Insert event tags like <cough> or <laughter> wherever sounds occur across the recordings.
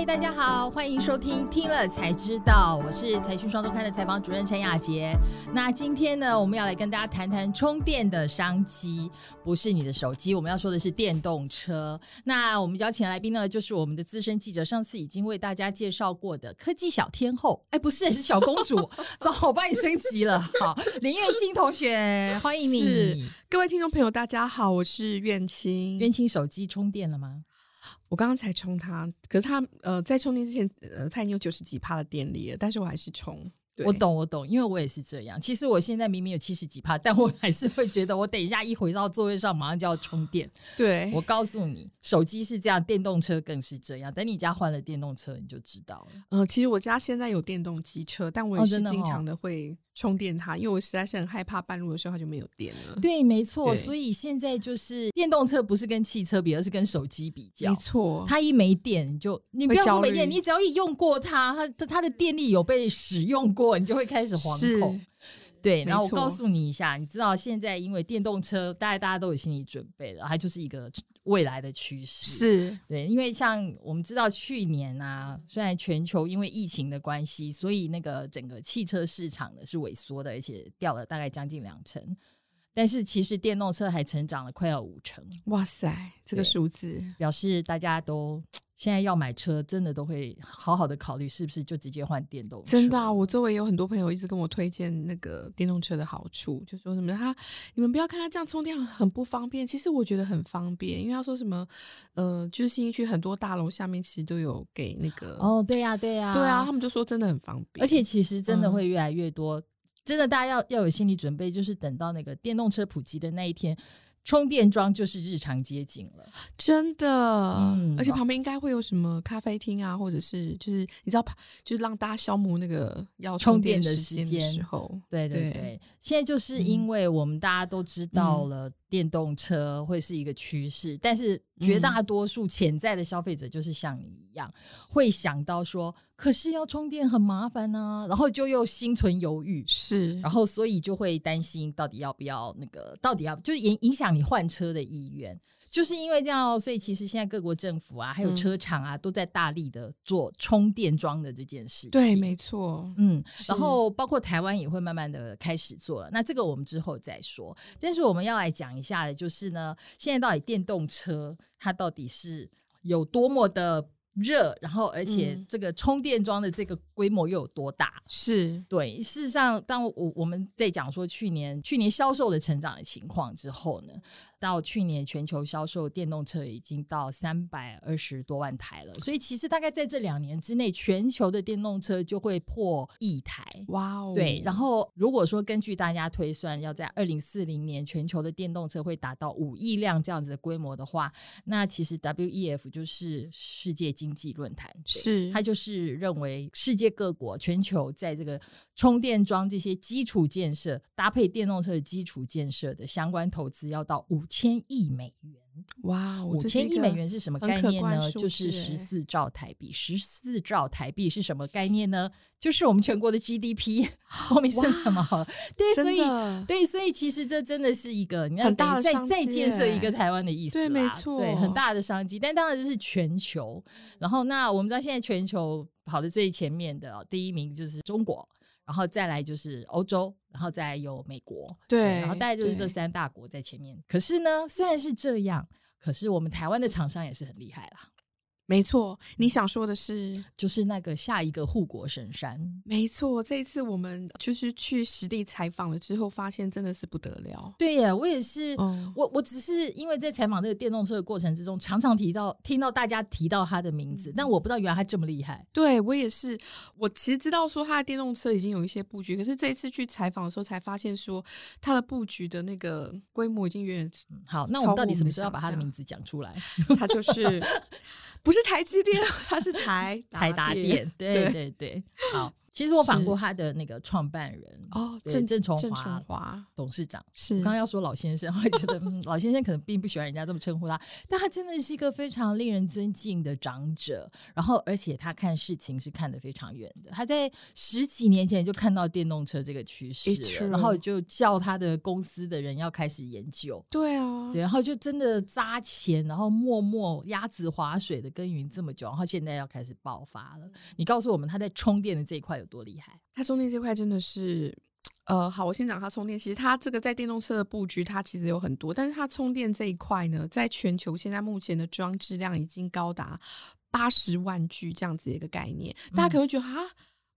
嗨，大家好，欢迎收听《听了才知道》，我是财讯双周刊的采访主任陈雅杰。那今天呢，我们要来跟大家谈谈充电的商机，不是你的手机，我们要说的是电动车。那我们邀请来宾呢，就是我们的资深记者，上次已经为大家介绍过的科技小天后，哎，不是，是小公主，<laughs> 早，我帮你升级了。好，林月清同学，欢迎你。各位听众朋友，大家好，我是苑清。苑清手机充电了吗？我刚刚才充它，可是它呃，在充电之前，呃，它已经有九十几帕的电力了，但是我还是充。我懂，我懂，因为我也是这样。其实我现在明明有七十几帕，但我还是会觉得，我等一下一回到座位上，马上就要充电。<laughs> 对，我告诉你，手机是这样，电动车更是这样。等你家换了电动车，你就知道了。呃，其实我家现在有电动机车，但我也是经常的会。充电它，因为我实在是很害怕半路的时候它就没有电了。对，没错。所以现在就是电动车不是跟汽车比，而是跟手机比较。没错，它一没电就你不要说没电，你只要一用过它，它它的电力有被使用过，你就会开始惶恐。对，然后我告诉你一下，你知道现在因为电动车，大概大家都有心理准备了，它就是一个未来的趋势。是对，因为像我们知道去年啊，虽然全球因为疫情的关系，所以那个整个汽车市场呢是萎缩的，而且掉了大概将近两成，但是其实电动车还成长了快要五成。哇塞，这个数字表示大家都。现在要买车，真的都会好好的考虑，是不是就直接换电动车？真的，啊，我周围有很多朋友一直跟我推荐那个电动车的好处，就说什么他你们不要看他这样充电很不方便，其实我觉得很方便，因为他说什么呃，就是新一区很多大楼下面其实都有给那个哦，对呀，对呀，对啊，他们就说真的很方便，而且其实真的会越来越多，真的大家要要有心理准备，就是等到那个电动车普及的那一天。充电桩就是日常街景了，真的，而且旁边应该会有什么咖啡厅啊，或者是就是你知道，就是让大家消磨那个要充电的时间时候，对对对。现在就是因为我们大家都知道了电动车会是一个趋势，但是绝大多数潜在的消费者就是像你一样，会想到说。可是要充电很麻烦呢，然后就又心存犹豫，是，然后所以就会担心到底要不要那个，到底要就是影影响你换车的意愿。就是因为这样，所以其实现在各国政府啊，还有车厂啊，都在大力的做充电桩的这件事情。对，没错，嗯，然后包括台湾也会慢慢的开始做了。那这个我们之后再说。但是我们要来讲一下的，就是呢，现在到底电动车它到底是有多么的。热，然后而且这个充电桩的这个规模又有多大？是对。事实上，当我我们在讲说去年去年销售的成长的情况之后呢？到去年全球销售电动车已经到三百二十多万台了，所以其实大概在这两年之内，全球的电动车就会破亿台。哇哦！对，然后如果说根据大家推算，要在二零四零年全球的电动车会达到五亿辆这样子的规模的话，那其实 WEF 就是世界经济论坛，是他就是认为世界各国全球在这个充电桩这些基础建设搭配电动车的基础建设的相关投资要到五。千亿美元，哇！五千亿美元是什么概念呢？就是十四兆台币。十四兆台币是什么概念呢？就是我们全国的 GDP。<laughs> 后面是什么？对，<laughs> 所以对，所以其实这真的是一个你要再再建设一个台湾的意思。对，没错，对，很大的商机。但当然这是全球。然后，那我们知道现在全球跑的最前面的第一名就是中国。然后再来就是欧洲，然后再有美国，对，然后大概就是这三大国在前面。可是呢，虽然是这样，可是我们台湾的厂商也是很厉害啦。没错，你想说的是，就是那个下一个护国神山。没错，这一次我们就是去实地采访了之后，发现真的是不得了。对呀，我也是，我我只是因为在采访这个电动车的过程之中，常常提到听到大家提到他的名字，但我不知道原来他这么厉害。对我也是，我其实知道说他的电动车已经有一些布局，可是这一次去采访的时候才发现说他的布局的那个规模已经远远好。那我们到底什么时候要把他的名字讲出来？<laughs> 他就是。不是台积电，<laughs> 它是台台达电。对对对，好。其实我访过他的那个创办人哦，郑郑崇郑华崇华董事长。是我刚刚要说老先生，我会觉得嗯，<laughs> 老先生可能并不喜欢人家这么称呼他，但他真的是一个非常令人尊敬的长者。然后，而且他看事情是看得非常远的。他在十几年前就看到电动车这个趋势了，然后就叫他的公司的人要开始研究。对啊，对，然后就真的砸钱，然后默默鸭子划水的耕耘这么久，然后现在要开始爆发了。你告诉我们他在充电的这一块有多厉害？它充电这块真的是，呃，好，我先讲它充电。其实它这个在电动车的布局，它其实有很多，但是它充电这一块呢，在全球现在目前的装置量已经高达八十万具这样子的一个概念。大家可能会觉得啊，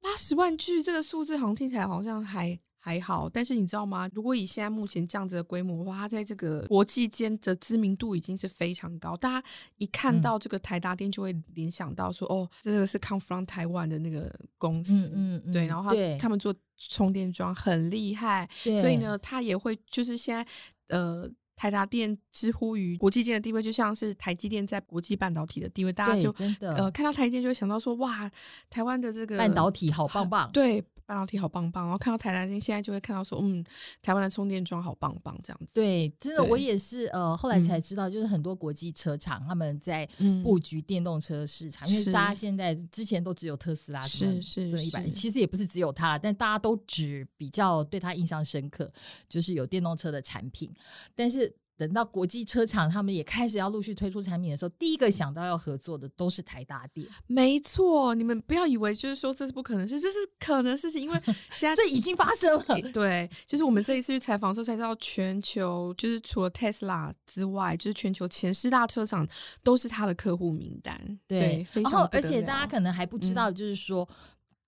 八十万具这个数字好像听起来好像还。还好，但是你知道吗？如果以现在目前这样子的规模的话，它在这个国际间的知名度已经是非常高。大家一看嗯到这个台达电，就会联想到说，哦，这个是 come from 台湾的那个公司，嗯嗯嗯对，然后他他们做充电桩很厉害，所以呢，他也会就是现在呃。台达电之乎于国际间的地位，就像是台积电在国际半导体的地位，大家就真的呃看到台积电就会想到说，哇，台湾的这个半导体好棒棒。对，半导体好棒棒。然后看到台达电，现在就会看到说，嗯，台湾的充电桩好棒棒这样子。对，真的，我也是呃，后来才嗯知道，就是很多国际车厂他们在嗯布局电动车市场，因为大家现在之前都只有特斯拉是是这一百，是其实也不是只有它啦，但大家都只比较对它印象深刻，就是有电动车的产品，但是。等到国际车厂他们也开始要陆续推出产品的时候，第一个想到要合作的都是台达电，没错，你们不要以为就是说这是不可能的事，这是可能事情，因为 <laughs> 现在这已经发生了。对，就是我们这一次去采访的时候才知道，全球就是除了 Tesla 之外，就是全球前十大车厂都是他的客户名单。对，非然后而且大家可能还不知道，就是说。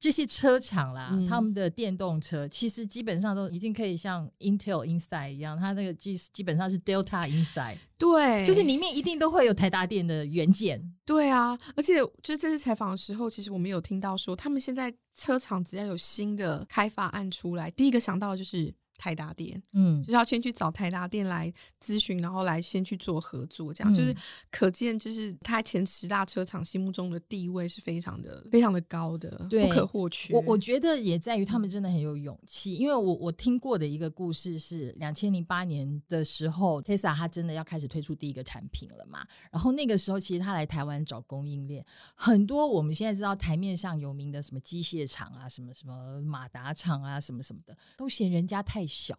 这些车厂啦，嗯。他们的电动车其实基本上都已经可以像 Intel Inside 一样，它那个基基本上是 Delta Inside，对，就是里面一定都会有台达电的元件。对啊，而且就是这次采访的时候，其实我们有听到说，他们现在车厂只要有新的开发案出来，第一个想到的就是台达店，嗯就，是要先去找台达店来咨询，然后来先去做合作，这样、就是嗯可见，就是他前十大车厂心目中的地位是非常的、非常的高的，对不可或缺。我我觉得也在于他们真的很有勇气，因为我我听过的一个故事是，两千零八年的时候，Tesla 它真的要开始推出第一个产品了嘛。然后那个时候，其实他来台湾找供应链，很多我们现在知道台面上有名的什么机械厂啊，什么什么马达厂啊，什么什么的，都嫌人家太小，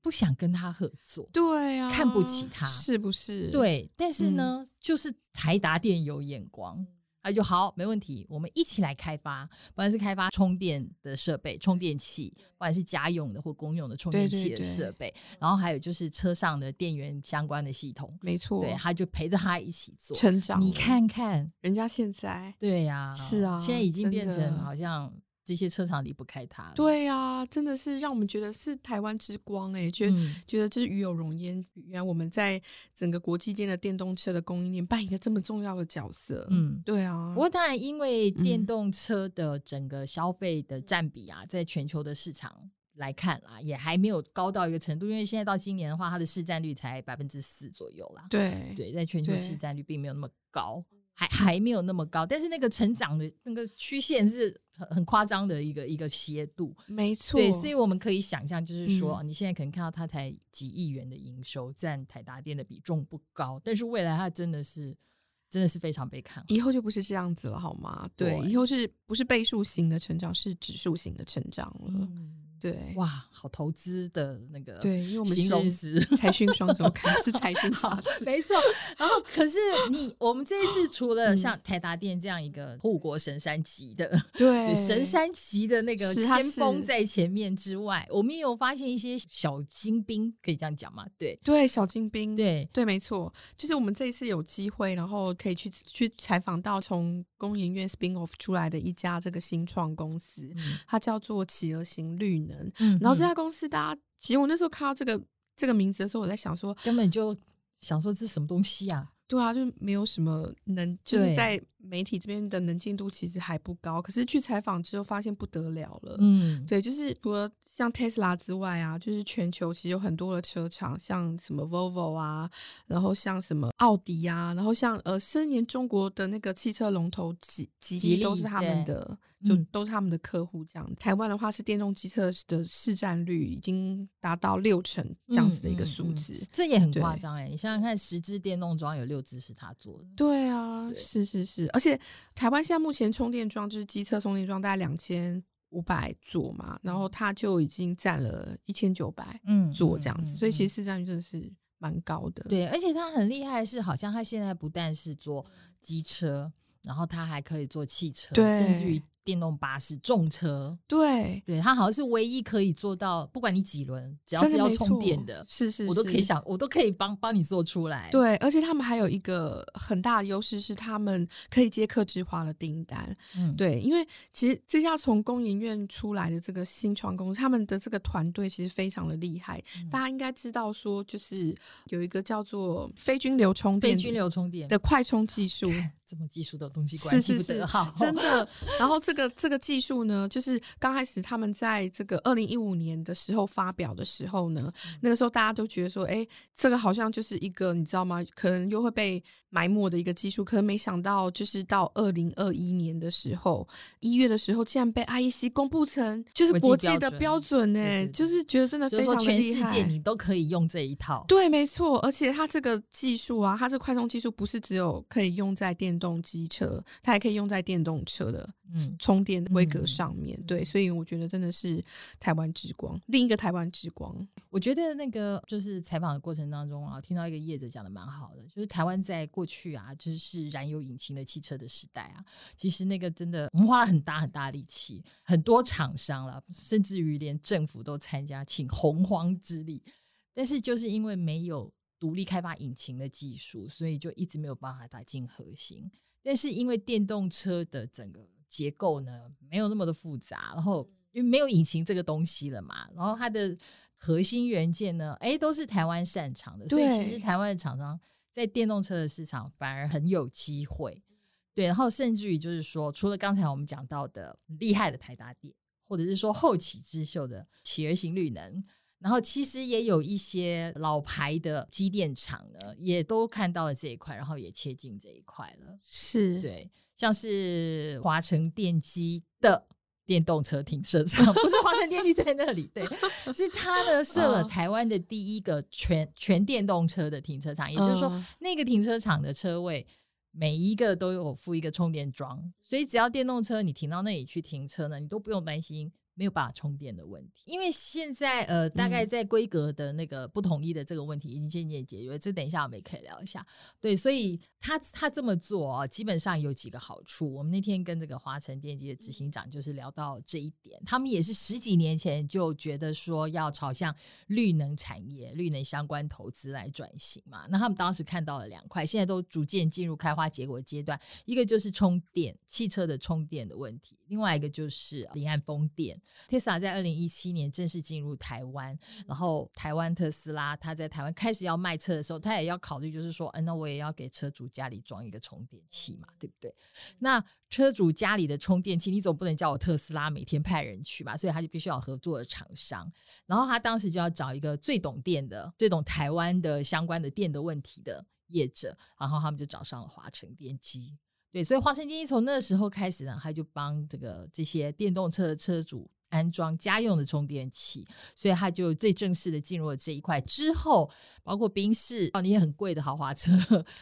不想跟他合作。对啊，看不起他是不是？，对，但是呢，就是台达电有眼光，他就好，没问题，我们一起来开发，不管是开发充电的设备、充电器，不管是家用的或公用的充电器的对对对设备，然后还有就是车上的电源相关的系统，没错，对，他就陪着他一起做。成长。你，看看，人家现在。对呀、是啊现在已经变成好像这些车厂离不开它了。对啊，真的是让我们觉得是台湾之光哎、觉得、嗯觉得这是与有荣焉。原来我们在整个国际间的电动车的供应链扮演一个这么重要的角色。嗯。对啊，不过当然，因为电嗯动车的整个消费的占比啊，在全球的市场来看啦，也还没有高到一个程度。因为现在到今年的话，它的市占率才百分之四左右啦。对对，在全球市占率并没有那么高，还还没有那么高。但是那个成长的那个曲线是很很夸张的一个一个斜度。没错。对，所以我们可以想象，就是说，嗯你现在可能看到它才几亿元的营收，占台达电的比重不高，但是未来它真的是真的是非常被看好。以后就不是这样子了，好吗？对，对以后是不是倍数型的成长，是指数型的成长了？嗯，对，哇，好投资的那个对，因为我们形容是词。<laughs> 财讯双周刊，<laughs> 是财经杂好志。没错，然后可是你，我们这一次 <laughs> 除了嗯像台达电这样一个护国神山级的，对对神山级的那个先锋在前面之外，我们也有发现一些小精兵，可以这样讲吗？对对小精兵，对，对，没错，就是我们这一次有机会，然后可以去去采访到从工研院 spin off 出来的一家这个新创公司，嗯它叫做企鹅型绿能。嗯然后这嗯家公司，大家其实我那时候看到这个这个名字的时候，我在想说，根本就想说这是什么东西啊？对啊，就没有什么能，就是在媒体这边的能见度其实还不高，可是去采访之后发现不得了了。嗯，对，就是除了像 Tesla 之外啊，就是全球其实有很多的车厂，像什么 Volvo 啊，然后像什么奥迪啊，然后像呃，甚年中国的那个汽车龙头吉吉利都是他们的，就嗯都是他们的客户这样。台湾的话是电动机车的市占率已经达到六成这样子的一个嗯嗯嗯数字。这也很夸张哎！你想想看，十支电动桩有六支是他做的，对啊，对是是是，而且台湾现在目前充电桩就是机车充电桩大概两千五百座嘛，然后它就已经占了一千九百嗯座这样子，所以其实实市占率真的是蛮高的。对，而且他很厉害的是，好像他现在不但是做机车，然后他还可以做汽车，对甚至于电动巴士、重车。对，对它好像是唯一可以做到，不管你几轮，只要是要充电的，是是我都可以想，我都可以帮帮你做出来。对，而且他们还有一个很大的优势是，他们可以接客制化的订单。嗯，对，因为其实这家从工研院出来的这个新创公司，他们的这个团队其实非常的厉害。嗯大家应该知道说，就是有一个叫做非均流充电非均流充电的快充技术。<laughs> 这么技术的东西，关系是是不得好，真的。<laughs> 然后这个这个技术呢，就是刚开始他们在这个二零一五年的时候发表的时候呢，嗯那个时候大家都觉得说，哎，这个好像就是一个你知道吗？可能又会被埋没的一个技术。可能没想到，就是到二零二一年的时候，一月的时候，竟然被 IEC 公布成就是国际的标准呢、就是觉得真的非常的全世。界你都可以用这一套。对，没错，而且它这个技术啊，它这快充技术不是只有可以用在电动机车，它还可以用在电动车的嗯充电规格嗯上面。对，所以我觉得真的是台湾之光，另一个台湾之光。我觉得那个就是采访的过程当中啊，听到一个业者讲的蛮好的，就是台湾在过去啊，就是燃油引擎的汽车的时代啊，其实那个真的我们花了很大很大力气，很多厂商了，甚至于连政府都参加，请洪荒之力，但是就是因为没有独立开发引擎的技术，所以就一直没有办法打进核心。但是因为电动车的整个结构呢，没有那么的复杂，然后因为没有引擎这个东西了嘛，然后它的核心元件呢，哎，都是台湾擅长的，所以其实台湾的厂商在电动车的市场反而很有机会。对，然后甚至于就是说，除了刚才我们讲到的厉害的台达电，或者是说后起之秀的企鹅型绿能，然后其实也有一些老牌的机电厂呢，也都看到了这一块，然后也切进这一块了。是，对，像是华晨电机的电动车停车场，不是华晨电机在那里，对，是它呢设了嗯台湾的第一个全全电动车的停车场，也就是说嗯，那个停车场的车位。每一个都有附一个充电桩，所以只要电动车你停到那里去停车呢，你都不用担心没有办法充电的问题。因为现在呃，大概嗯在规格的那个不统一的这个问题已经渐渐解决，这等一下我们也可以聊一下。对，所以他他这么做啊，基本上有几个好处。我们那天跟这个华晨电机的执行长就是聊到这一点，他们也是十几年前就觉得说要朝向绿能产业、绿能相关投资来转型嘛。那他们当时看到了两块，现在都逐渐进入开花结果阶段。一个就是充电汽车的充电的问题，另外一个就是离岸风电。Tesa 在二零一七年正式进入台湾，然后台湾特斯拉它在台湾开始要卖车的时候，它也要考虑，就是说，嗯、那我也要给车主家里装一个充电器嘛，对不对？那车主家里的充电器，你总不能叫我特斯拉每天派人去吧？所以他就必须要合作的厂商。然后他当时就要找一个最懂电的、最懂台湾的相关的电的问题的业者，然后他们就找上了华晨电机。对，所以华晨电机从那时候开始呢，他就帮这个这些电动车的车主安装家用的充电器，所以他就最正式的进入了这一块。之后，包括宾士哦，你也很贵的豪华车，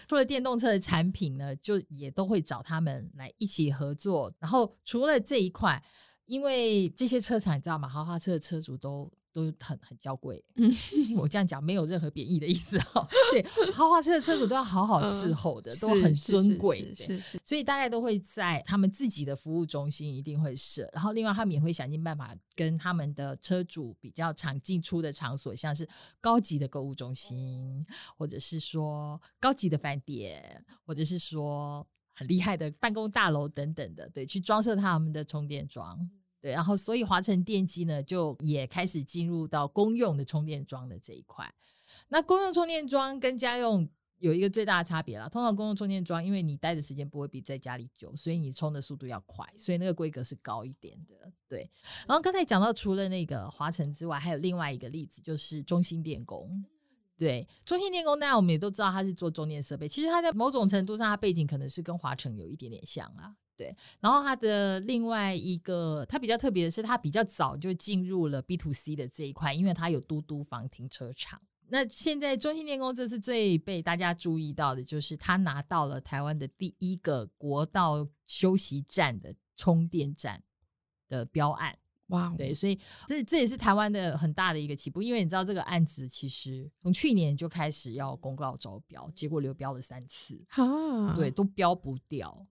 除了电动车的产品呢，就也都会找他们来一起合作。然后除了这一块，因为这些车厂你知道吗？豪华车的车主都都很很娇贵，嗯，<laughs> 我这样讲没有任何贬义的意思哈。<laughs> 对，豪华车的车主都要好好伺候的，都很尊贵。是是是，所以大概都会在他们自己的服务中心一定会设，然后另外他们也会想尽办法跟他们的车主比较常进出的场所，像是高级的购物中心，或者是说高级的饭店，或者是说很厉害的办公大楼等等的，对，去装设他们的充电桩。对，然后所以华晨电机呢，就也开始进入到公用的充电桩的这一块。那公用充电桩跟家用有一个最大的差别啦。通常公用充电桩，因为你待的时间不会比在家里久，所以你充的速度要快，所以那个规格是高一点的。对。然后刚才讲到，除了那个华晨之外，还有另外一个例子，就是中兴电工。对，中兴电工，大家我们也都知道，它是做中电设备。其实它在某种程度上，它背景可能是跟华晨有一点点像啊。对，然后它的另外一个，它比较特别的是，它比较早就进入了 B to C 的这一块，因为它有嘟嘟房停车场。那现在中兴电工这次最被大家注意到的，就是它拿到了台湾的第一个国道休息站的充电站的标案。哇，对，所以这这也是台湾的很大的一个起步，因为你知道这个案子其实从去年就开始要公告招标，结果流标了三次，哈，对，都标不掉。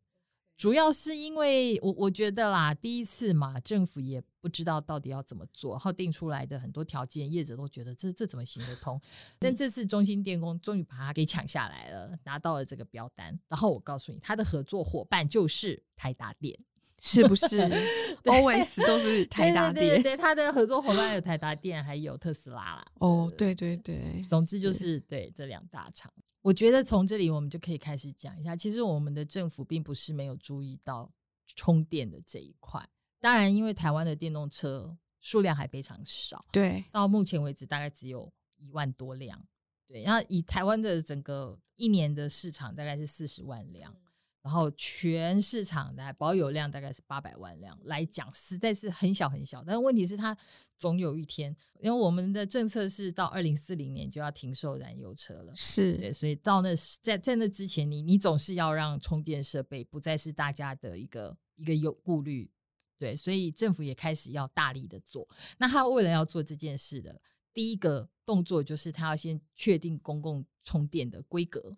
主要是因为我我觉得啦，第一次嘛，政府也不知道到底要怎么做，然后定出来的很多条件，业者都觉得这这怎么行得通？但这次中心电工终于把它给抢下来了，拿到了这个标单。然后我告诉你，他的合作伙伴就是台达电，是不是？<laughs> Always 都是台达电，对他的合作伙伴有台达电，还有特斯拉啦。哦，对对对，总之就是对这两大厂。我觉得从这里我们就可以开始讲一下，其实我们的政府并不是没有注意到充电的这一块。当然，因为台湾的电动车数量还非常少，对，到目前为止大概只有一万多辆。对，那以台湾的整个一年的市场大概是四十万辆。然后全市场的保有量大概是八百万辆来讲，实在是很小很小。但是问题是它总有一天，因为我们的政策是到二零四零年就要停售燃油车了，是对，所以到那在在那之前，你你总是要让充电设备不再是大家的一个一个有顾虑，对，所以政府也开始要大力的做。那他为了要做这件事的第一个动作，就是他要先确定公共充电的规格。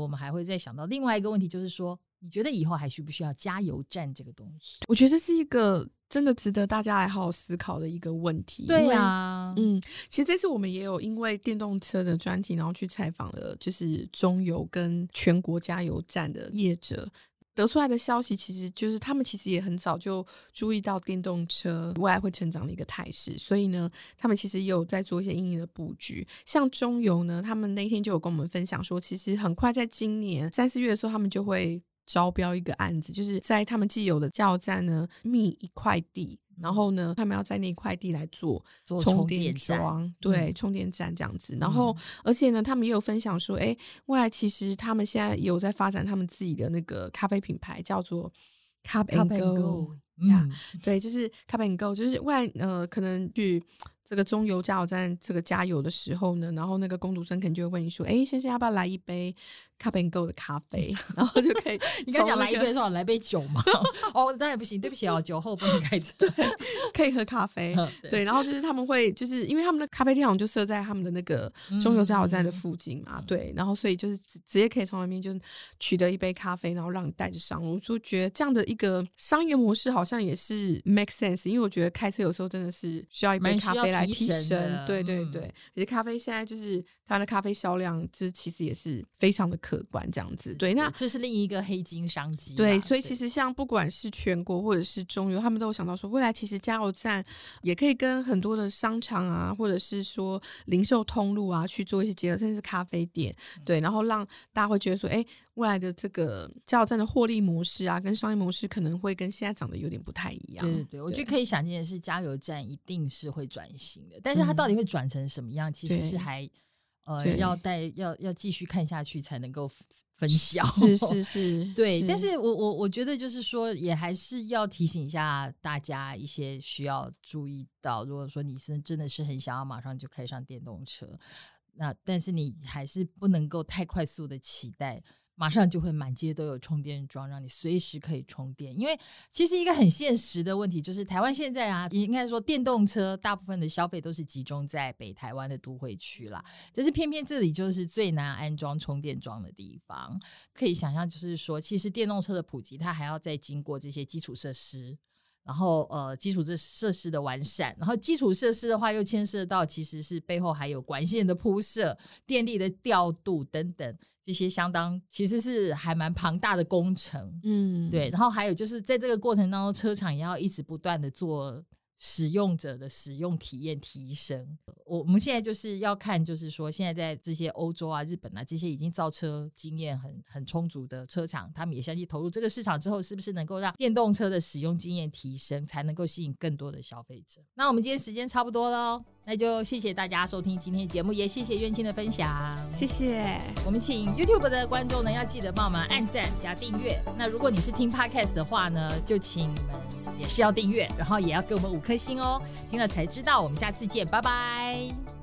我们还会再想到另外一个问题，就是说，你觉得以后还需不需要加油站这个东西？我觉得是一个真的值得大家来好好思考的一个问题。对呀，嗯，其实这次我们也有因为电动车的专题，然后去采访了，就是中油跟全国加油站的业者。得出来的消息，其实就是他们其实也很早就注意到电动车未来会成长的一个态势，所以呢，他们其实也有在做一些应的布局。像中油呢，他们那天就有跟我们分享说，其实很快在今年三四月的时候，他们就会招标一个案子，就是在他们既有的加油站呢觅一块地。然后呢，他们要在那块地来做做充电桩，对，充电站这样子。然后，而且呢，他们也有分享说，哎，未来其实他们现在有在发展他们自己的那个咖啡品牌，叫做 Cup and Go。嗯，对，就是 Cup and Go，就是外呃，可能去。这个中油加油站这个加油的时候呢，然后那个工读生可能就会问你说：“哎，先生要不要来一杯 Cup and Go 的咖啡？”然后就可以 <laughs> 你刚讲来一杯说来杯酒吗？<laughs> 哦，当然不行，对不起哦，酒后不能开车。对，可以喝咖啡。对，然后就是他们会就是因为他们的咖啡店好像就设在他们的那个中油加油站的附近嘛，对，然后所以就是直接可以从那边就取得一杯咖啡，然后让你带着上路。我就觉得这样的一个商业模式好像也是 make sense，因为我觉得开车有时候真的是需要一杯咖啡来。提升，对对对，而且咖啡现在就是它的咖啡销量，这其实也是非常的可观，这样子。对，那这是另一个黑金商机。对，所以其实像不管是全国或者是中游，他们都有想到说，未来其实加油站也可以跟很多的商场啊，或者是说零售通路啊去做一些结合，甚至是咖啡店。对，然后让大家会觉得说，哎。未来的这个加油站的获利模式啊，跟商业模式可能会跟现在长得有点不太一样。对对对，我觉得可以想见的是，加油站一定是会转型的，但是它到底会转成什么样，其实是还呃要带要要继续看下去才能够分晓。是是是，<laughs> 对。但是我我我觉得就是说，也还是要提醒一下大家一些需要注意到，如果说你是真的是很想要马上就开上电动车，那但是你还是不能够太快速的期待。马上就会满街都有充电桩，让你随时可以充电。因为其实一个很现实的问题就是，台湾现在啊，应该说电动车大部分的消费都是集中在北台湾的都会区啦。但是偏偏这里就是最难安装充电桩的地方。可以想象，就是说，其实电动车的普及，它还要再经过这些基础设施，然后呃，基础这设施的完善，然后基础设施的话，又牵涉到其实是背后还有管线的铺设、电力的调度等等。这些相当其实是还蛮庞大的工程，嗯，对。然后还有就是在这个过程当中，车厂也要一直不断的做使用者的使用体验提升。我我们现在就是要看，就是说现在在这些欧洲啊、日本啊这些已经造车经验很很充足的车厂，他们也相继投入这个市场之后，是不是能够让电动车的使用经验提升，才能够吸引更多的消费者？那我们今天时间差不多喽，那就谢谢大家收听今天的节目，也谢谢苑青的分享，谢谢。我们请 YouTube 的观众呢要记得帮我们按赞加订阅。那如果你是听 Podcast 的话呢，就请你们也是要订阅，然后也要给我们五颗星哦。听了才知道，我们下次见，拜拜。